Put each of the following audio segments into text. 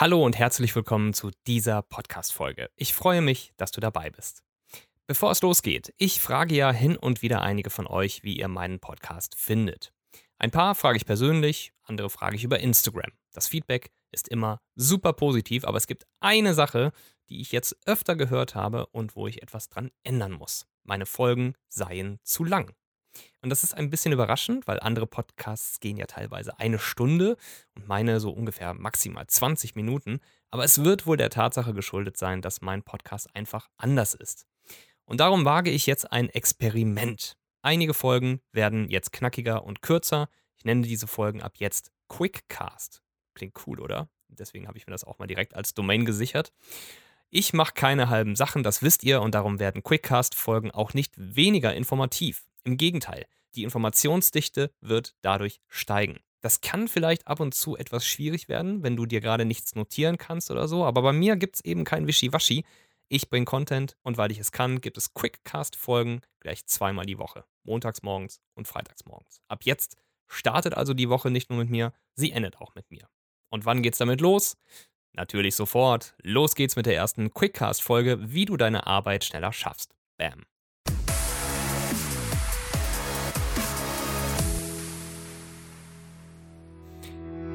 Hallo und herzlich willkommen zu dieser Podcast-Folge. Ich freue mich, dass du dabei bist. Bevor es losgeht, ich frage ja hin und wieder einige von euch, wie ihr meinen Podcast findet. Ein paar frage ich persönlich, andere frage ich über Instagram. Das Feedback ist immer super positiv, aber es gibt eine Sache, die ich jetzt öfter gehört habe und wo ich etwas dran ändern muss. Meine Folgen seien zu lang. Und das ist ein bisschen überraschend, weil andere Podcasts gehen ja teilweise eine Stunde und meine so ungefähr maximal 20 Minuten. Aber es wird wohl der Tatsache geschuldet sein, dass mein Podcast einfach anders ist. Und darum wage ich jetzt ein Experiment. Einige Folgen werden jetzt knackiger und kürzer. Ich nenne diese Folgen ab jetzt Quickcast. Klingt cool, oder? Deswegen habe ich mir das auch mal direkt als Domain gesichert. Ich mache keine halben Sachen, das wisst ihr, und darum werden Quickcast-Folgen auch nicht weniger informativ. Im Gegenteil, die Informationsdichte wird dadurch steigen. Das kann vielleicht ab und zu etwas schwierig werden, wenn du dir gerade nichts notieren kannst oder so, aber bei mir gibt es eben kein Wischiwaschi. Ich bringe Content und weil ich es kann, gibt es Quickcast-Folgen gleich zweimal die Woche. Montags morgens und freitags morgens. Ab jetzt startet also die Woche nicht nur mit mir, sie endet auch mit mir. Und wann geht's damit los? Natürlich sofort. Los geht's mit der ersten Quickcast-Folge, wie du deine Arbeit schneller schaffst. Bam.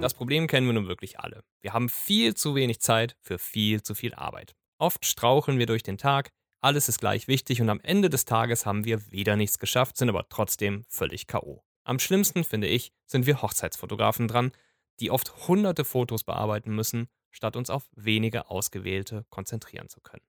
Das Problem kennen wir nun wirklich alle. Wir haben viel zu wenig Zeit für viel zu viel Arbeit. Oft straucheln wir durch den Tag, alles ist gleich wichtig und am Ende des Tages haben wir wieder nichts geschafft, sind aber trotzdem völlig KO. Am schlimmsten, finde ich, sind wir Hochzeitsfotografen dran, die oft hunderte Fotos bearbeiten müssen, statt uns auf wenige ausgewählte konzentrieren zu können.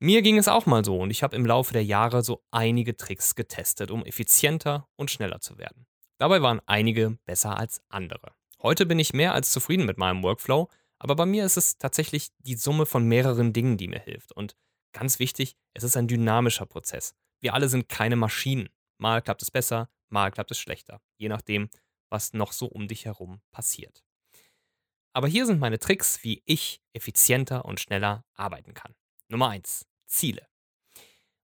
Mir ging es auch mal so und ich habe im Laufe der Jahre so einige Tricks getestet, um effizienter und schneller zu werden. Dabei waren einige besser als andere. Heute bin ich mehr als zufrieden mit meinem Workflow, aber bei mir ist es tatsächlich die Summe von mehreren Dingen, die mir hilft. Und ganz wichtig, es ist ein dynamischer Prozess. Wir alle sind keine Maschinen. Mal klappt es besser, mal klappt es schlechter, je nachdem, was noch so um dich herum passiert. Aber hier sind meine Tricks, wie ich effizienter und schneller arbeiten kann. Nummer 1. Ziele.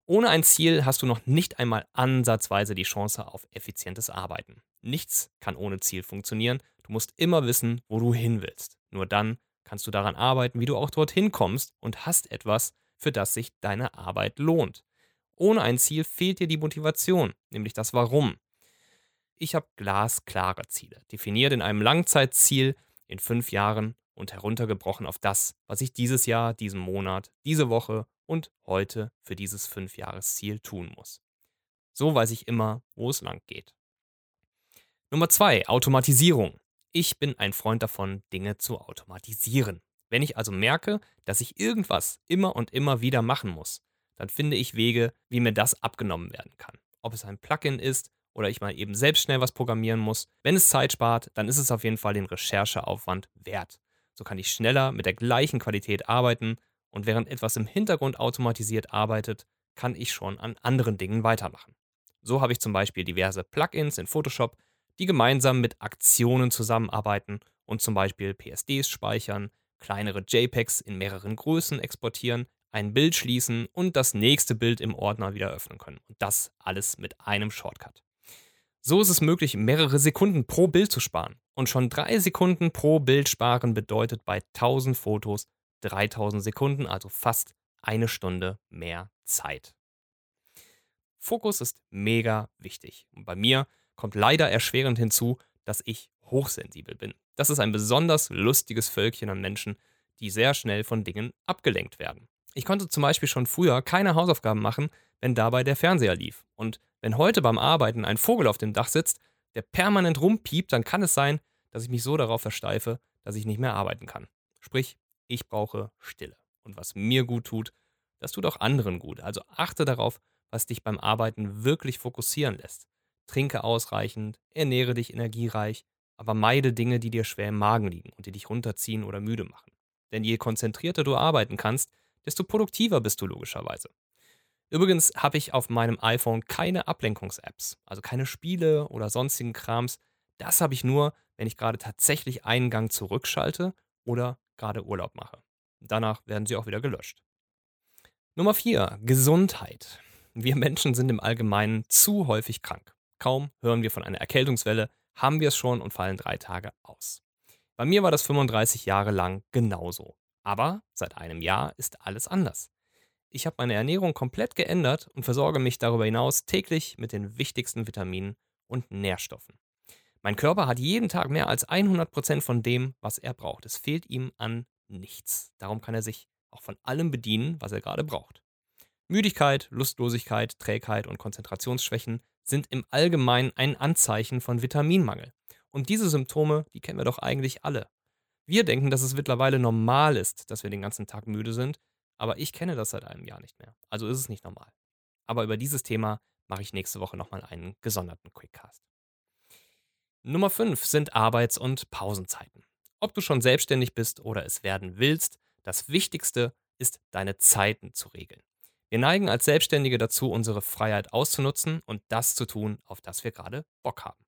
Ohne ein Ziel hast du noch nicht einmal ansatzweise die Chance auf effizientes Arbeiten. Nichts kann ohne Ziel funktionieren Du musst immer wissen, wo du hin willst. Nur dann kannst du daran arbeiten, wie du auch dorthin kommst und hast etwas, für das sich deine Arbeit lohnt. Ohne ein Ziel fehlt dir die Motivation, nämlich das Warum. Ich habe glasklare Ziele, definiert in einem Langzeitziel in fünf Jahren und heruntergebrochen auf das, was ich dieses Jahr, diesen Monat, diese Woche und heute für dieses Fünfjahresziel tun muss. So weiß ich immer, wo es lang geht. Nummer zwei, Automatisierung. Ich bin ein Freund davon, Dinge zu automatisieren. Wenn ich also merke, dass ich irgendwas immer und immer wieder machen muss, dann finde ich Wege, wie mir das abgenommen werden kann. Ob es ein Plugin ist oder ich mal eben selbst schnell was programmieren muss. Wenn es Zeit spart, dann ist es auf jeden Fall den Rechercheaufwand wert. So kann ich schneller mit der gleichen Qualität arbeiten und während etwas im Hintergrund automatisiert arbeitet, kann ich schon an anderen Dingen weitermachen. So habe ich zum Beispiel diverse Plugins in Photoshop, die gemeinsam mit Aktionen zusammenarbeiten und zum Beispiel PSDs speichern, kleinere JPEGs in mehreren Größen exportieren, ein Bild schließen und das nächste Bild im Ordner wieder öffnen können. Und das alles mit einem Shortcut. So ist es möglich, mehrere Sekunden pro Bild zu sparen. Und schon drei Sekunden pro Bild sparen bedeutet bei 1000 Fotos 3000 Sekunden, also fast eine Stunde mehr Zeit. Fokus ist mega wichtig. Und bei mir kommt leider erschwerend hinzu, dass ich hochsensibel bin. Das ist ein besonders lustiges Völkchen an Menschen, die sehr schnell von Dingen abgelenkt werden. Ich konnte zum Beispiel schon früher keine Hausaufgaben machen, wenn dabei der Fernseher lief. Und wenn heute beim Arbeiten ein Vogel auf dem Dach sitzt, der permanent rumpiept, dann kann es sein, dass ich mich so darauf versteife, dass ich nicht mehr arbeiten kann. Sprich, ich brauche Stille. Und was mir gut tut, das tut auch anderen gut. Also achte darauf, was dich beim Arbeiten wirklich fokussieren lässt. Trinke ausreichend, ernähre dich energiereich, aber meide Dinge, die dir schwer im Magen liegen und die dich runterziehen oder müde machen. Denn je konzentrierter du arbeiten kannst, desto produktiver bist du logischerweise. Übrigens habe ich auf meinem iPhone keine Ablenkungs-Apps, also keine Spiele oder sonstigen Krams. Das habe ich nur, wenn ich gerade tatsächlich einen Gang zurückschalte oder gerade Urlaub mache. Danach werden sie auch wieder gelöscht. Nummer 4. Gesundheit. Wir Menschen sind im Allgemeinen zu häufig krank. Kaum hören wir von einer Erkältungswelle, haben wir es schon und fallen drei Tage aus. Bei mir war das 35 Jahre lang genauso. Aber seit einem Jahr ist alles anders. Ich habe meine Ernährung komplett geändert und versorge mich darüber hinaus täglich mit den wichtigsten Vitaminen und Nährstoffen. Mein Körper hat jeden Tag mehr als 100% von dem, was er braucht. Es fehlt ihm an nichts. Darum kann er sich auch von allem bedienen, was er gerade braucht. Müdigkeit, Lustlosigkeit, Trägheit und Konzentrationsschwächen sind im Allgemeinen ein Anzeichen von Vitaminmangel. Und diese Symptome, die kennen wir doch eigentlich alle. Wir denken, dass es mittlerweile normal ist, dass wir den ganzen Tag müde sind, aber ich kenne das seit einem Jahr nicht mehr. Also ist es nicht normal. Aber über dieses Thema mache ich nächste Woche nochmal einen gesonderten Quickcast. Nummer 5 sind Arbeits- und Pausenzeiten. Ob du schon selbstständig bist oder es werden willst, das Wichtigste ist, deine Zeiten zu regeln. Wir neigen als Selbstständige dazu, unsere Freiheit auszunutzen und das zu tun, auf das wir gerade Bock haben.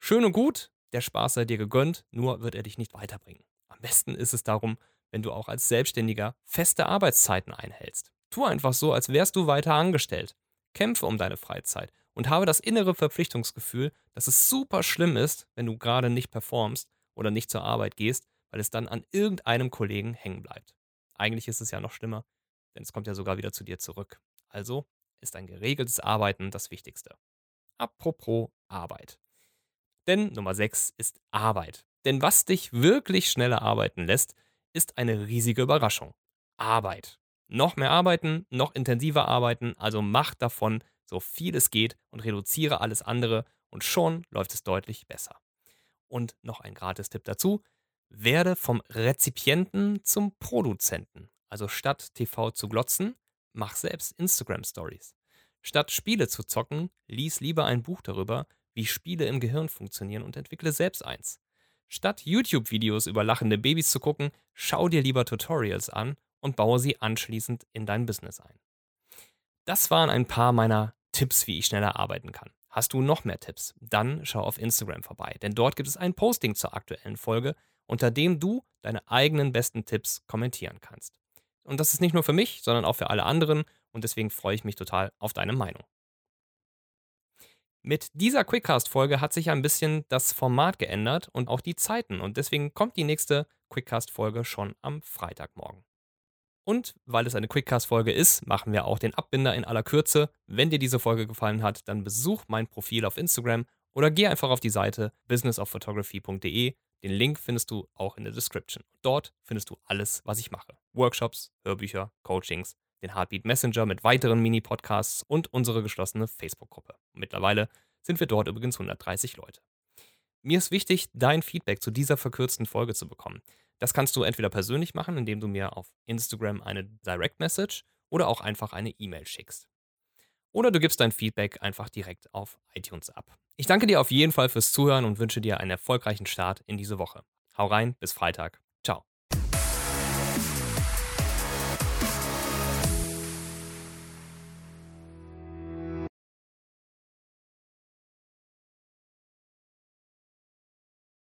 Schön und gut, der Spaß sei dir gegönnt, nur wird er dich nicht weiterbringen. Am besten ist es darum, wenn du auch als Selbstständiger feste Arbeitszeiten einhältst. Tu einfach so, als wärst du weiter angestellt. Kämpfe um deine Freizeit und habe das innere Verpflichtungsgefühl, dass es super schlimm ist, wenn du gerade nicht performst oder nicht zur Arbeit gehst, weil es dann an irgendeinem Kollegen hängen bleibt. Eigentlich ist es ja noch schlimmer, denn es kommt ja sogar wieder zu dir zurück. Also ist ein geregeltes Arbeiten das Wichtigste. Apropos Arbeit. Denn Nummer 6 ist Arbeit. Denn was dich wirklich schneller arbeiten lässt, ist eine riesige Überraschung. Arbeit. Noch mehr arbeiten, noch intensiver arbeiten, also mach davon so viel es geht und reduziere alles andere und schon läuft es deutlich besser. Und noch ein Gratis-Tipp dazu: Werde vom Rezipienten zum Produzenten. Also statt TV zu glotzen, mach selbst Instagram Stories. Statt Spiele zu zocken, lies lieber ein Buch darüber, wie Spiele im Gehirn funktionieren und entwickle selbst eins. Statt YouTube-Videos über lachende Babys zu gucken, schau dir lieber Tutorials an und baue sie anschließend in dein Business ein. Das waren ein paar meiner Tipps, wie ich schneller arbeiten kann. Hast du noch mehr Tipps? Dann schau auf Instagram vorbei, denn dort gibt es ein Posting zur aktuellen Folge, unter dem du deine eigenen besten Tipps kommentieren kannst. Und das ist nicht nur für mich, sondern auch für alle anderen und deswegen freue ich mich total auf deine Meinung. Mit dieser Quickcast-Folge hat sich ein bisschen das Format geändert und auch die Zeiten und deswegen kommt die nächste Quickcast-Folge schon am Freitagmorgen. Und weil es eine Quickcast-Folge ist, machen wir auch den Abbinder in aller Kürze. Wenn dir diese Folge gefallen hat, dann besuch mein Profil auf Instagram oder geh einfach auf die Seite businessofphotography.de den Link findest du auch in der Description. Dort findest du alles, was ich mache. Workshops, Hörbücher, Coachings, den Heartbeat Messenger mit weiteren Mini-Podcasts und unsere geschlossene Facebook-Gruppe. Mittlerweile sind wir dort übrigens 130 Leute. Mir ist wichtig, dein Feedback zu dieser verkürzten Folge zu bekommen. Das kannst du entweder persönlich machen, indem du mir auf Instagram eine Direct Message oder auch einfach eine E-Mail schickst. Oder du gibst dein Feedback einfach direkt auf iTunes ab. Ich danke dir auf jeden Fall fürs Zuhören und wünsche dir einen erfolgreichen Start in diese Woche. Hau rein, bis Freitag.